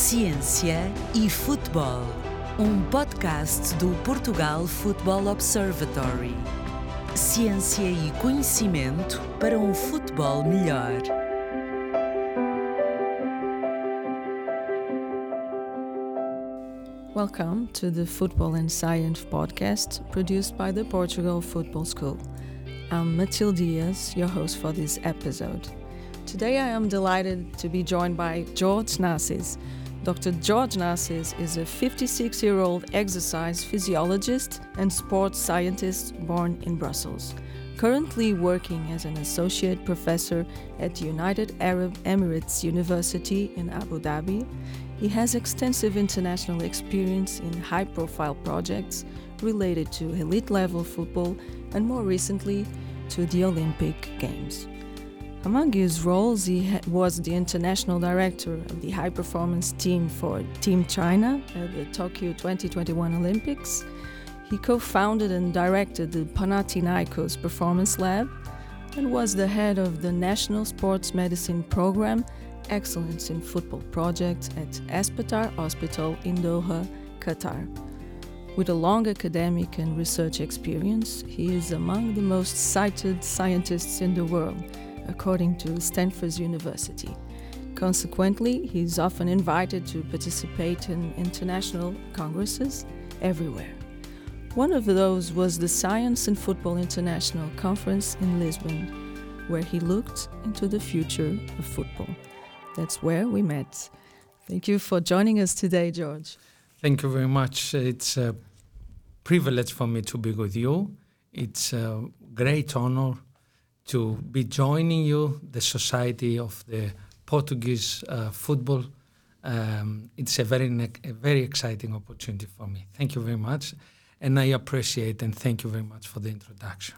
Ciência e Futebol, um podcast do Portugal Football Observatory. Ciência e conhecimento para um futebol melhor. Welcome to the Football and Science podcast produced by the Portugal Football School. I'm Matilde Diaz, your host for this episode. Today I am delighted to be joined by George Nassis. Dr. George Nassis is a 56 year old exercise physiologist and sports scientist born in Brussels. Currently working as an associate professor at United Arab Emirates University in Abu Dhabi, he has extensive international experience in high profile projects related to elite level football and more recently to the Olympic Games. Among his roles, he was the international director of the high performance team for Team China at the Tokyo 2021 Olympics. He co founded and directed the Panathinaikos Performance Lab and was the head of the National Sports Medicine Program Excellence in Football project at Aspetar Hospital in Doha, Qatar. With a long academic and research experience, he is among the most cited scientists in the world according to Stanford University. Consequently, he is often invited to participate in international congresses everywhere. One of those was the Science and Football International Conference in Lisbon, where he looked into the future of football. That's where we met. Thank you for joining us today, George. Thank you very much. It's a privilege for me to be with you. It's a great honor to be joining you, the Society of the Portuguese uh, Football. Um, it's a very, a very exciting opportunity for me. Thank you very much. And I appreciate and thank you very much for the introduction.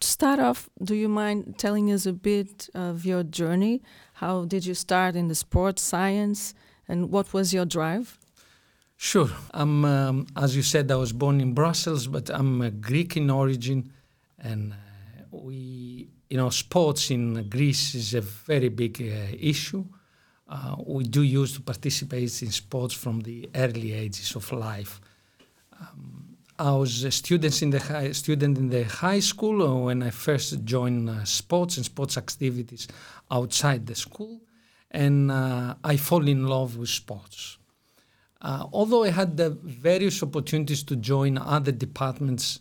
To start off, do you mind telling us a bit of your journey? How did you start in the sports science and what was your drive? Sure. I'm, um, as you said, I was born in Brussels, but I'm Greek in origin, and uh, we you know, sports in Greece is a very big uh, issue. Uh, we do use to participate in sports from the early ages of life. Um, I was a student in the high, student in the high school uh, when I first joined uh, sports and sports activities outside the school, and uh, I fall in love with sports. Uh, although I had the various opportunities to join other departments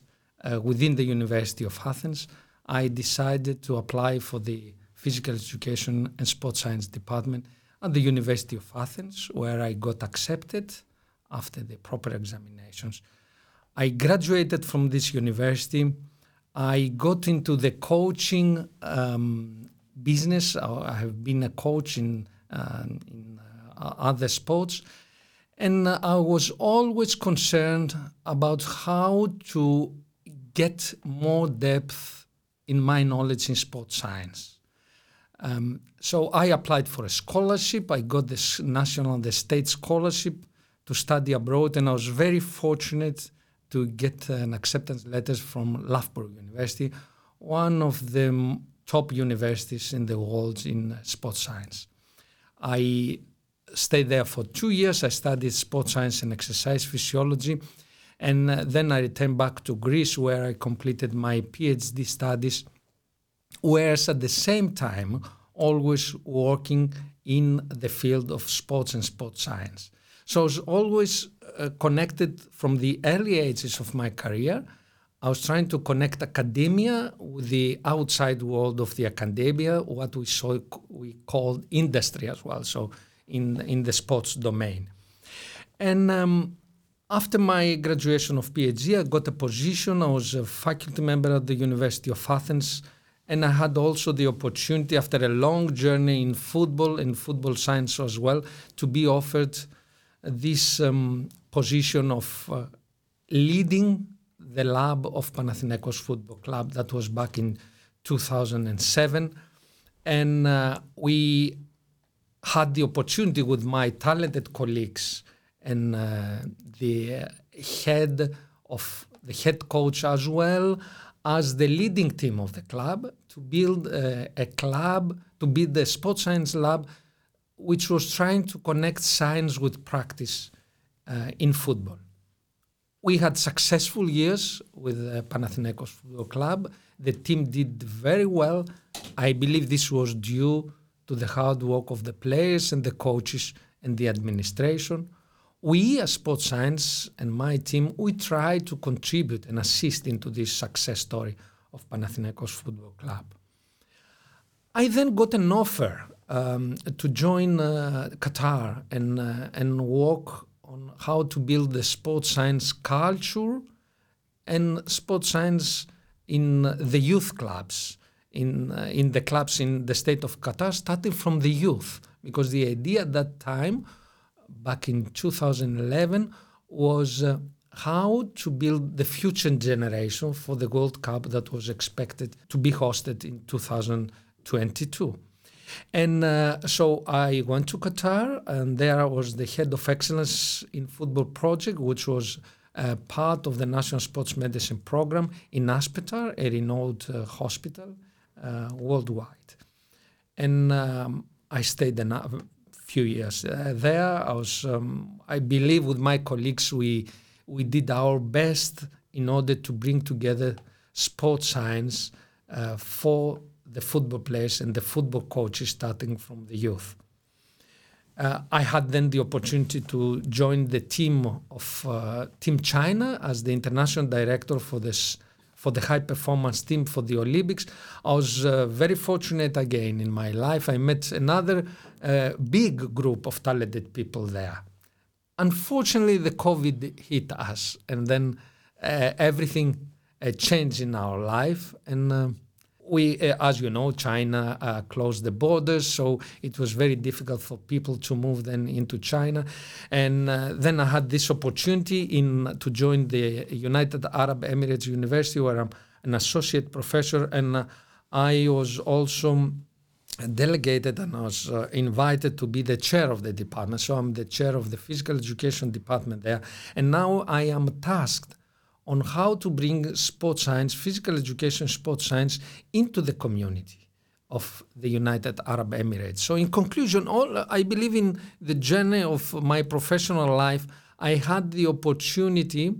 within the University of Athens, I decided to apply for the Physical Education and Sports Science Department at the University of Athens, where I got accepted after the proper examinations. I graduated from this university. I got into the coaching um, business. I have been a coach in, uh, in uh, other sports. And I was always concerned about how to get more depth in my knowledge in sports science. Um, so I applied for a scholarship. I got this national, the state scholarship to study abroad, and I was very fortunate to get an acceptance letter from Loughborough University, one of the top universities in the world in sports science. I stayed there for two years. I studied sports science and exercise physiology and uh, then I returned back to Greece where I completed my PhD studies, whereas at the same time, always working in the field of sports and sports science. So I was always uh, connected from the early ages of my career. I was trying to connect academia with the outside world of the academia, what we saw we called industry as well, so in in the sports domain. And um, after my graduation of PhD, I got a position. I was a faculty member at the University of Athens, and I had also the opportunity, after a long journey in football and football science as well, to be offered this um, position of uh, leading the lab of Panathinaikos Football Club. That was back in 2007, and uh, we had the opportunity with my talented colleagues and uh, the head of the head coach as well as the leading team of the club to build uh, a club to build the sports science lab which was trying to connect science with practice uh, in football. We had successful years with uh, Panathinaikos Football Club. The team did very well. I believe this was due to the hard work of the players and the coaches and the administration. We, as sports science and my team, we try to contribute and assist into this success story of Panathinaikos Football Club. I then got an offer um, to join uh, Qatar and uh, and work on how to build the sports science culture and sports science in the youth clubs in uh, in the clubs in the state of Qatar, starting from the youth, because the idea at that time, back in 2011, was uh, how to build the future generation for the World Cup that was expected to be hosted in 2022. And uh, so I went to Qatar, and there I was the head of excellence in football project, which was uh, part of the National Sports Medicine Program in Aspetar, a renowned uh, hospital uh, worldwide. And um, I stayed a few years uh, there. I was, um, I believe, with my colleagues, we we did our best in order to bring together sports science uh, for the football players and the football coaches starting from the youth. Uh, I had then the opportunity to join the team of uh, Team China as the international director for this for the high performance team for the Olympics. I was uh, very fortunate again in my life. I met another uh, big group of talented people there. Unfortunately, the COVID hit us, and then uh, everything uh, changed in our life and we, uh, as you know, China uh, closed the borders, so it was very difficult for people to move then into China. And uh, then I had this opportunity in to join the United Arab Emirates University, where I'm an associate professor, and uh, I was also delegated and I was uh, invited to be the chair of the department. So I'm the chair of the physical education department there, and now I am tasked on how to bring sports science, physical education, sports science into the community of the United Arab Emirates. So, in conclusion, all I believe in the journey of my professional life, I had the opportunity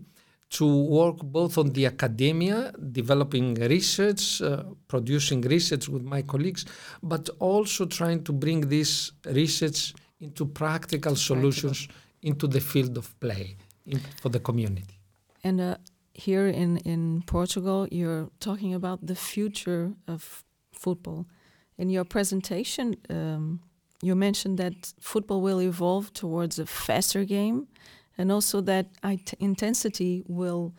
to work both on the academia, developing research, uh, producing research with my colleagues, but also trying to bring this research into practical solutions practical. into the field of play in, for the community. And uh, here in, in Portugal, you're talking about the future of football. In your presentation, um, you mentioned that football will evolve towards a faster game and also that intensity will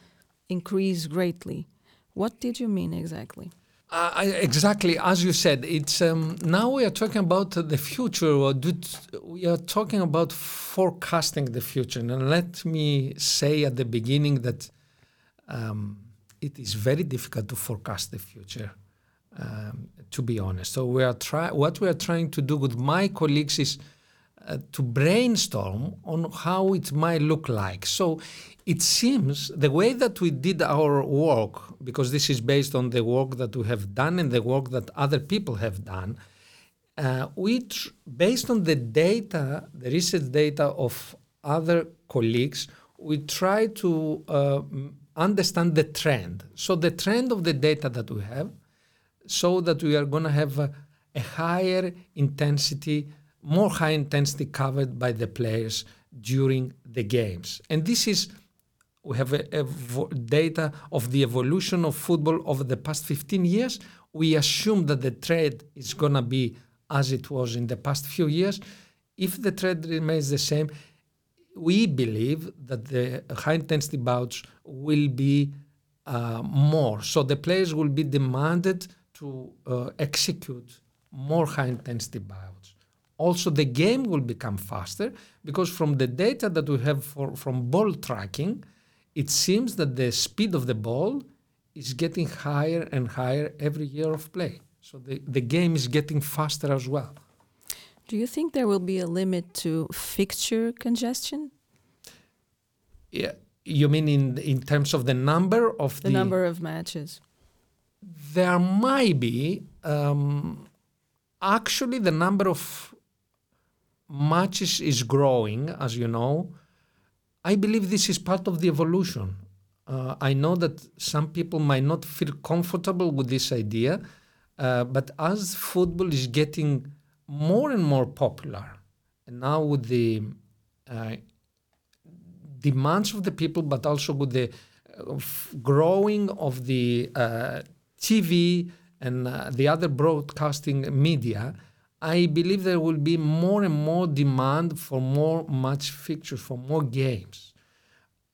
increase greatly. What did you mean exactly? Uh, exactly as you said, it's um, now we are talking about the future. We are talking about forecasting the future, and let me say at the beginning that um, it is very difficult to forecast the future. Um, to be honest, so we are try. What we are trying to do with my colleagues is uh, to brainstorm on how it might look like. So it seems the way that we did our work, because this is based on the work that we have done and the work that other people have done, uh, we tr- based on the data, the research data of other colleagues, we try to uh, understand the trend. So the trend of the data that we have, so that we are going to have a, a, higher intensity, more high intensity covered by the players during the games. And this is we have a, a data of the evolution of football over the past 15 years. We assume that the trend is going to be as it was in the past few years. If the trend remains the same, we believe that the high intensity bouts will be uh, more. So the players will be demanded to uh, execute more high intensity bouts. Also, the game will become faster because from the data that we have for, from ball tracking, it seems that the speed of the ball is getting higher and higher every year of play. So the, the game is getting faster as well. Do you think there will be a limit to fixture congestion? Yeah, you mean in in terms of the number of the, the number of matches? There might be um, actually the number of matches is growing, as you know, I believe this is part of the evolution. Uh, I know that some people might not feel comfortable with this idea, uh, but as football is getting more and more popular, and now with the uh, demands of the people, but also with the uh, growing of the uh, TV and uh, the other broadcasting media, I believe there will be more and more demand for more match fixtures, for more games.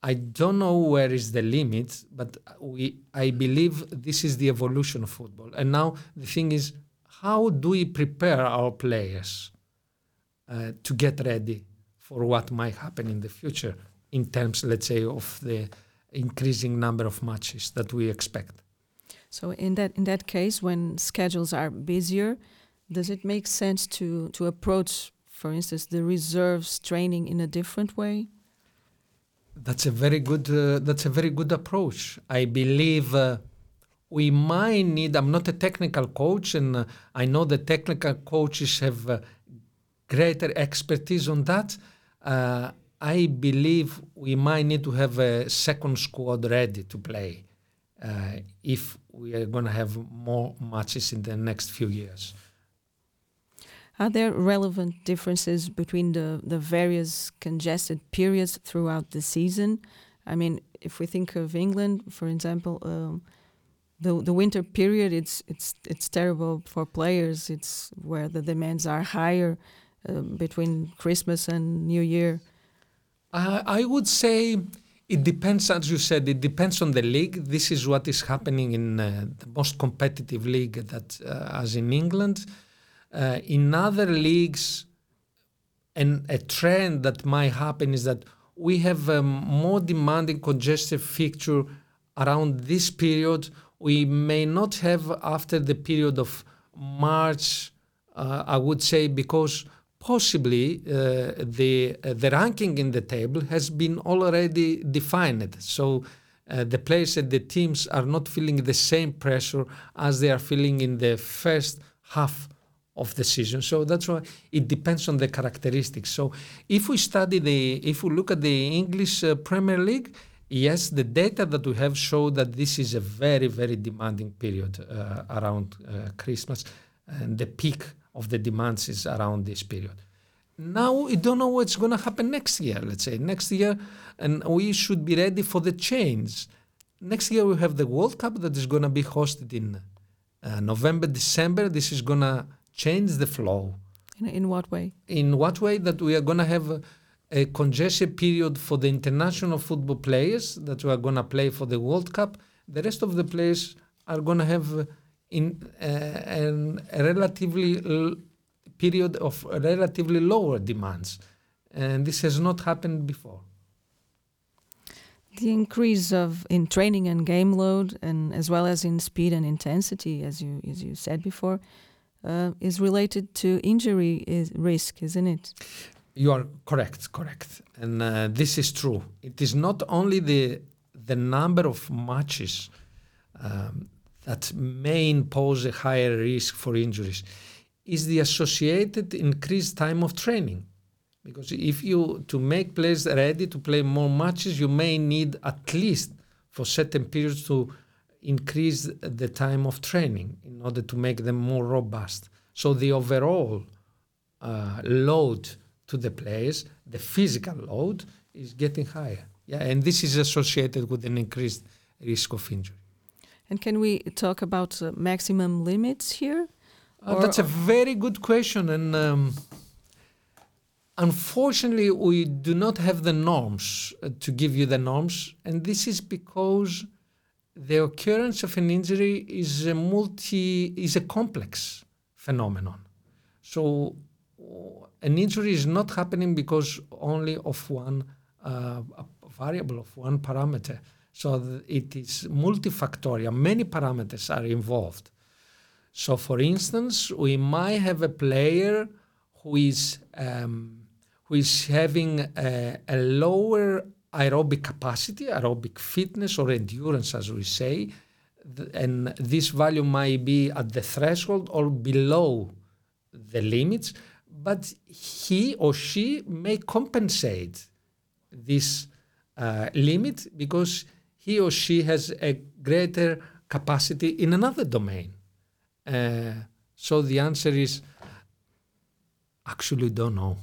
I don't know where is the limit, but we, I believe this is the evolution of football. And now the thing is, how do we prepare our players uh, to get ready for what might happen in the future in terms, let's say, of the increasing number of matches that we expect? So in that in that case, when schedules are busier, does it make sense to to approach, for instance, the reserves training in a different way? That's a very good. Uh, that's a very good approach. I believe uh, we might need. I'm not a technical coach, and I know the technical coaches have uh, greater expertise on that. Uh, I believe we might need to have a second squad ready to play uh, if we are going to have more matches in the next few years. Are there relevant differences between the, the various congested periods throughout the season? I mean, if we think of England, for example, um, the the winter period it's it's it's terrible for players. It's where the demands are higher uh, between Christmas and New Year. Uh, I would say it depends, as you said, it depends on the league. This is what is happening in uh, the most competitive league that, uh, as in England. Uh, in other leagues, and a trend that might happen is that we have a more demanding congestive fixture around this period. We may not have after the period of March, uh, I would say, because possibly uh, the uh, the ranking in the table has been already defined. So uh, the players and the teams are not feeling the same pressure as they are feeling in the first half of the season. So that's why it depends on the characteristics. So if we study the, if we look at the English uh, Premier League, yes, the data that we have show that this is a very, very demanding period uh, around uh, Christmas, and the peak of the demands is around this period. Now we don't know what's going to happen next year. Let's say next year, and we should be ready for the change. Next year we have the World Cup that is going to be hosted in uh, November, December. This is going to change the flow. In, in what way? In what way that we are going to have a, congestion period for the international football players that are going to play for the World Cup. The rest of the players are going to have in uh, an, a relatively l- period of relatively lower demands, and this has not happened before. The increase of in training and game load, and as well as in speed and intensity, as you as you said before, uh, is related to injury is risk, isn't it? You are correct, correct, and uh, this is true. It is not only the the number of matches um, that may impose a higher risk for injuries, is the associated increased time of training. Because if you to make players ready to play more matches, you may need at least for certain periods to increase the time of training in order to make them more robust. So the overall uh, load to the players, the physical load, is getting higher. Yeah, and this is associated with an increased risk of injury. And can we talk about uh, maximum limits here? Uh, that's a very good question, and um, unfortunately, we do not have the norms uh, to give you the norms, and this is because the occurrence of an injury is a multi is a complex phenomenon. So an injury is not happening because only of one uh, variable of one parameter. So it is multifactorial. Many parameters are involved. So, for instance, we might have a player who is um, who is having a, a lower aerobic capacity, aerobic fitness or endurance, as we say, and this value might be at the threshold or below the limits, but he or she may compensate this uh, limit because he or she has a greater capacity in another domain. Uh, so the answer is actually don't know.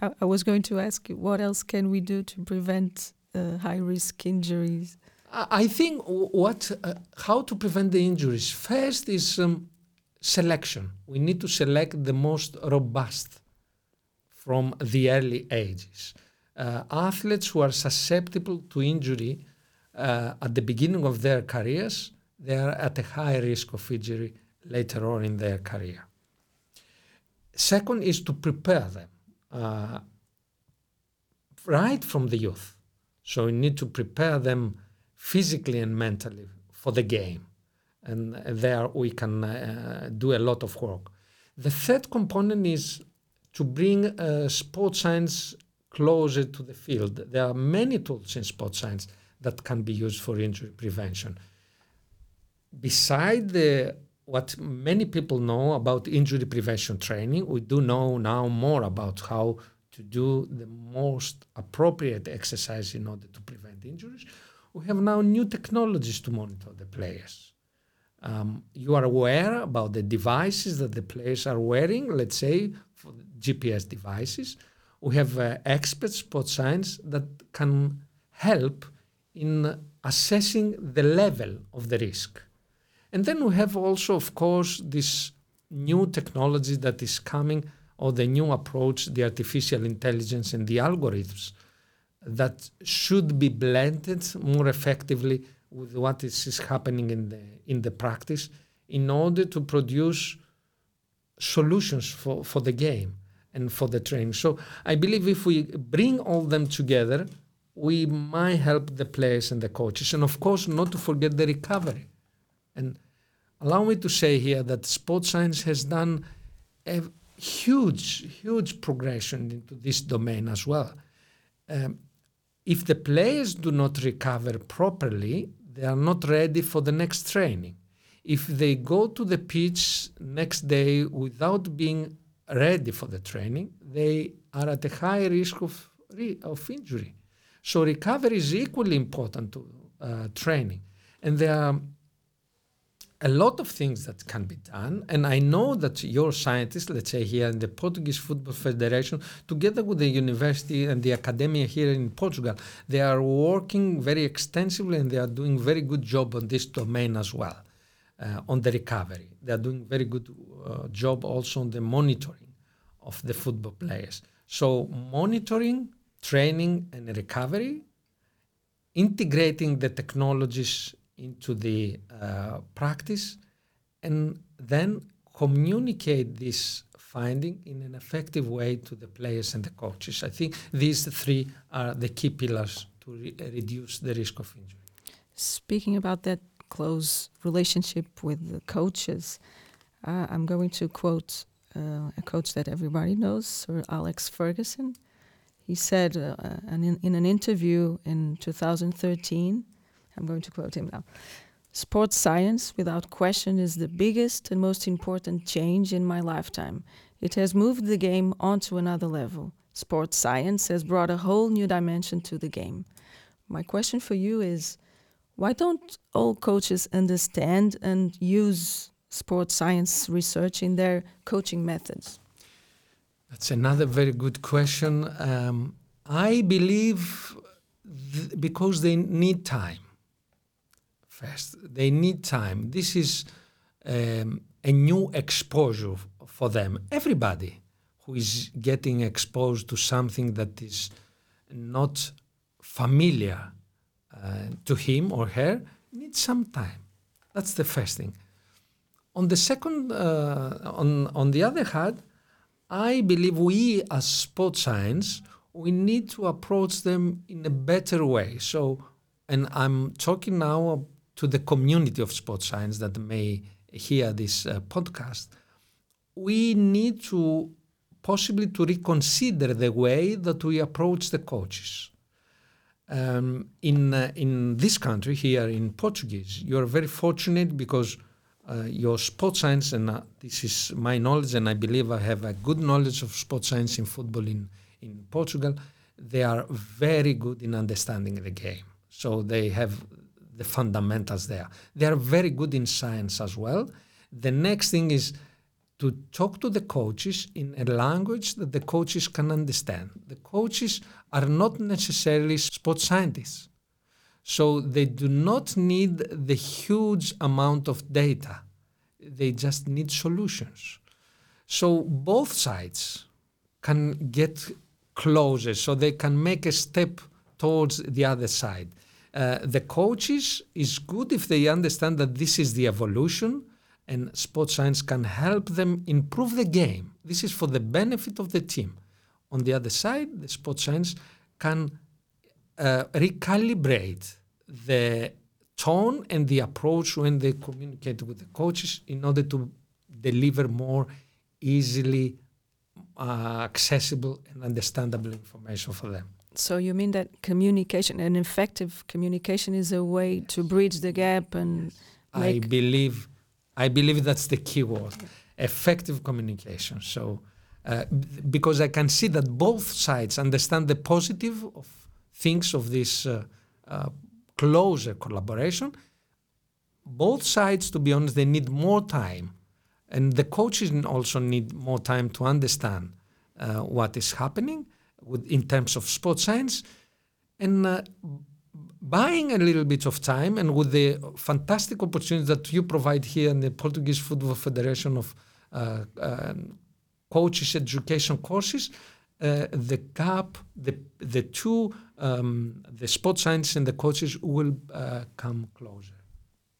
I, I, was going to ask you what else can we do to prevent uh, high risk injuries? I think what uh, how to prevent the injuries first is um, selection. We need to select the most robust from the early ages. Uh, athletes who are susceptible to injury uh, at the beginning of their careers, they are at a high risk of injury later on in their career. Second is to prepare them uh, right from the youth. So we need to prepare them physically and mentally for the game. And there we can uh, do a lot of work. The third component is to bring uh, sports science closer to the field. There are many tools in sports science that can be used for injury prevention. Beside the what many people know about injury prevention training, we do know now more about how to do the most appropriate exercise in order to prevent injuries. We have now new technologies to monitor the players. Um, you are aware about the devices that the players are wearing, let's say for GPS devices. We have uh, experts, sports science, that can help in assessing the level of the risk. And then we have also, of course, this new technology that is coming, or the new approach, the artificial intelligence and the algorithms that should be blended more effectively with what is, is happening in the in the practice in order to produce solutions for, for the game and for the training. So I believe if we bring all them together, we might help the players and the coaches. And of course, not to forget the recovery. And allow me to say here that sports science has done a huge, huge progression into this domain as well. Um, if the players do not recover properly, they are not ready for the next training. If they go to the pitch next day without being ready for the training, they are at a high risk of, of injury. So recovery is equally important to uh, training. And there are a lot of things that can be done. And I know that your scientists, let's say here in the Portuguese Football Federation, together with the university and the academia here in Portugal, they are working very extensively and they are doing very good job on this domain as well, uh, on the recovery. They are doing very good uh, job also on the monitoring of the football players. So monitoring, training, and recovery, integrating the technologies into the uh, practice and then communicate this finding in an effective way to the players and the coaches. I think these three are the key pillars to re- reduce the risk of injury. Speaking about that close relationship with the coaches, uh, I'm going to quote uh, a coach that everybody knows, Sir Alex Ferguson. He said uh, in, in an interview in 2013 I'm going to quote him now. Sports science, without question, is the biggest and most important change in my lifetime. It has moved the game onto another level. Sports science has brought a whole new dimension to the game. My question for you is why don't all coaches understand and use sports science research in their coaching methods? That's another very good question. Um, I believe th- because they need time They need time. This is um, a new exposure for them. Everybody who is getting exposed to something that is not familiar uh, to him or her needs some time. That's the first thing. On the second, uh, on on the other hand, I believe we as sports science we need to approach them in a better way. So, and I'm talking now to the community of sports science that may hear this uh, podcast, we need to possibly to reconsider the way that we approach the coaches. Um, in uh, in this country here in Portuguese, you are very fortunate because uh, your sports science, and uh, this is my knowledge, and I believe I have a good knowledge of sports science in football in, in Portugal, they are very good in understanding the game. So they have the fundamentals there. They are very good in science as well. The next thing is to talk to the coaches in a language that the coaches can understand. The coaches are not necessarily sports scientists. So they do not need the huge amount of data. They just need solutions. So both sides can get closer, so they can make a step towards the other side. Uh, the coaches is good if they understand that this is the evolution and sports science can help them improve the game. This is for the benefit of the team. On the other side, the sports science can uh, recalibrate the tone and the approach when they communicate with the coaches in order to deliver more easily uh, accessible and understandable information for them. So you mean that communication, an effective communication, is a way to bridge the gap and I believe, I believe that's the key word, effective communication. So, uh, because I can see that both sides understand the positive of things of this uh, uh, closer collaboration. Both sides, to be honest, they need more time, and the coaches also need more time to understand uh, what is happening with, in terms of sports science, and uh, buying a little bit of time, and with the fantastic opportunity that you provide here in the Portuguese Football Federation of uh, uh coaches education courses, uh, the gap, the the two, um, the sports science and the coaches will uh, come closer.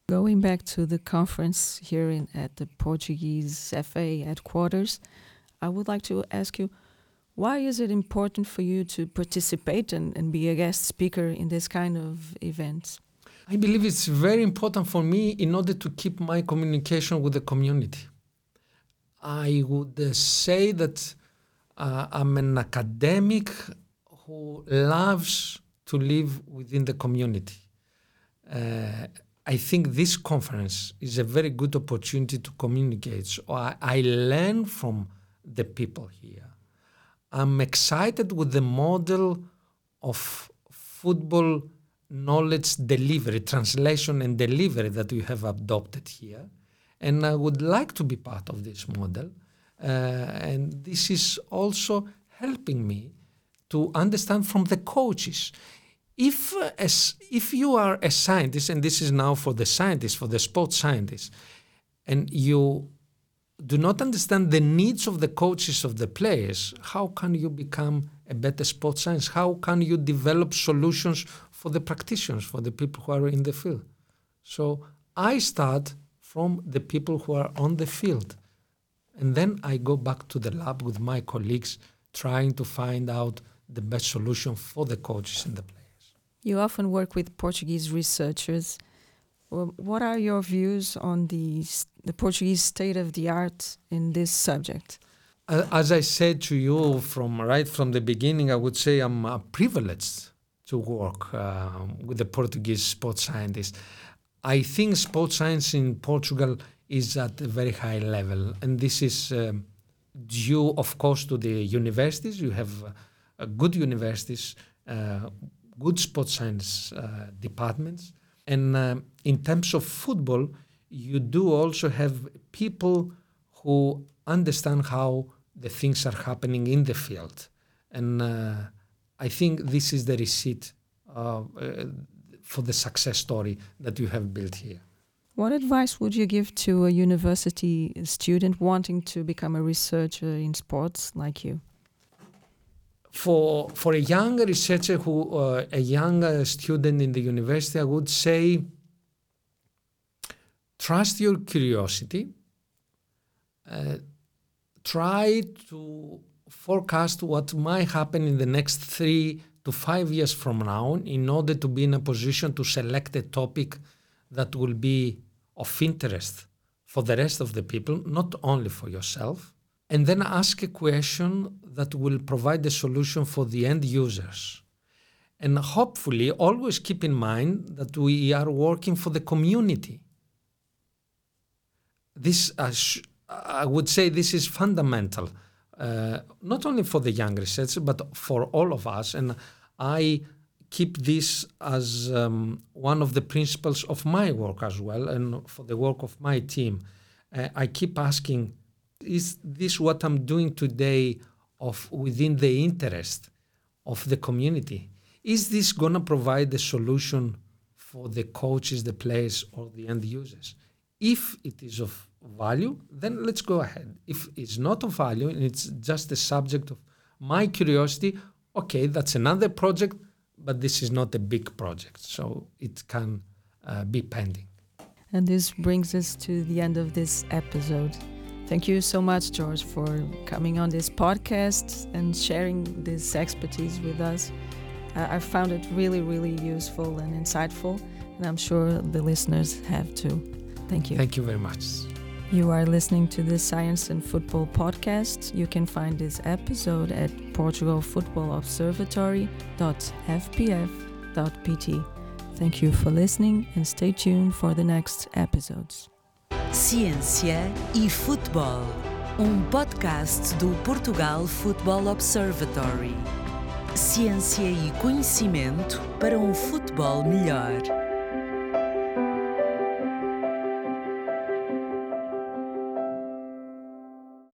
Going back to the conference here in, at the Portuguese FA headquarters, I would like to ask you, why is it important for you to participate and, and be a guest speaker in this kind of events? I believe it's very important for me in order to keep my communication with the community. I would uh, say that uh, I'm an academic who loves to live within the community. Uh, I think this conference is a very good opportunity to communicate. So I, I learn from the people here. I'm excited with the model of football knowledge delivery, translation and delivery that we have adopted here. And I would like to be part of this model. Uh, and this is also helping me to understand from the coaches. If, uh, as, if you are a scientist, and this is now for the scientists, for the sports scientists, and you do not understand the needs of the coaches of the players, how can you become a better sports science? How can you develop solutions for the practitioners, for the people who are in the field? So I start from the people who are on the field. And then I go back to the lab with my colleagues, trying to find out the best solution for the coaches and the players. You often work with Portuguese researchers. What are your views on the, the Portuguese state of the art in this subject? As I said to you from right from the beginning, I would say I'm privileged to work uh, with the Portuguese sports scientists. I think sports science in Portugal is at a very high level. And this is um, due, of course, to the universities. You have uh, good universities, uh, good sports science uh, departments. And uh, in terms of football, you do also have people who understand how the things are happening in the field. And uh, I think this is the receipt uh, for the success story that you have built here. What advice would you give to a university student wanting to become a researcher in sports like you? For for a young researcher who uh, a young uh, student in the university, I would say trust your curiosity. Uh, try to forecast what might happen in the next three to five years from now in order to be in a position to select a topic that will be of interest for the rest of the people, not only for yourself, and then ask a question that will provide a solution for the end users. And hopefully, always keep in mind that we are working for the community. this uh, I would say this is fundamental, uh, not only for the young researchers but for all of us. And I keep this as um, one of the principles of my work as well, and for the work of my team. Uh, I keep asking, is this what I'm doing today of within the interest of the community? Is this to provide the solution for the coaches, the players, or the end users? If it is of value, then let's go ahead. If it's not of value and it's just the subject of my curiosity, okay, that's another project, but this is not a big project, so it can uh, be pending. And this brings us to the end of this episode. Thank you so much, George, for coming on this podcast and sharing this expertise with us. I found it really, really useful and insightful, and I'm sure the listeners have too. Thank you. Thank you very much. You are listening to the Science and Football podcast. You can find this episode at portugalfootballobservatory.fpf.pt. Thank you for listening and stay tuned for the next episodes. Ciência e Futebol, um podcast do Portugal Football Observatory. Ciência e conhecimento para um futebol melhor.